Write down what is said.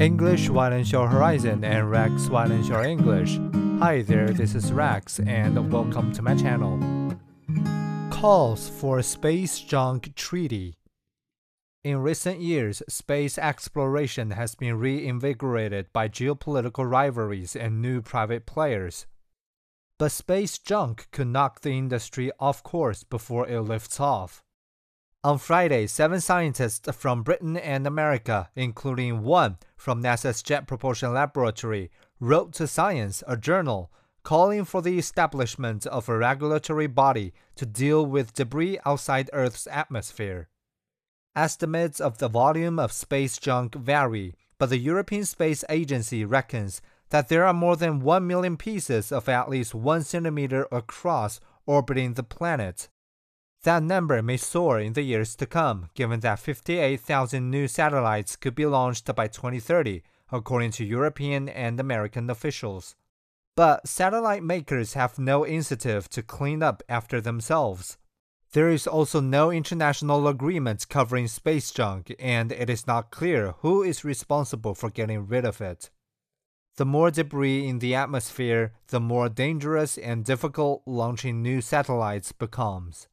English widens your horizon and Rex widens your English. Hi there, this is Rex and welcome to my channel. Calls for a space junk treaty. In recent years, space exploration has been reinvigorated by geopolitical rivalries and new private players. But space junk could knock the industry off course before it lifts off. On Friday, seven scientists from Britain and America, including one from NASA's Jet Propulsion Laboratory, wrote to Science, a journal, calling for the establishment of a regulatory body to deal with debris outside Earth's atmosphere. Estimates of the volume of space junk vary, but the European Space Agency reckons that there are more than 1 million pieces of at least 1 centimeter across orbiting the planet. That number may soar in the years to come, given that 58,000 new satellites could be launched by 2030, according to European and American officials. But satellite makers have no incentive to clean up after themselves. There is also no international agreement covering space junk, and it is not clear who is responsible for getting rid of it. The more debris in the atmosphere, the more dangerous and difficult launching new satellites becomes.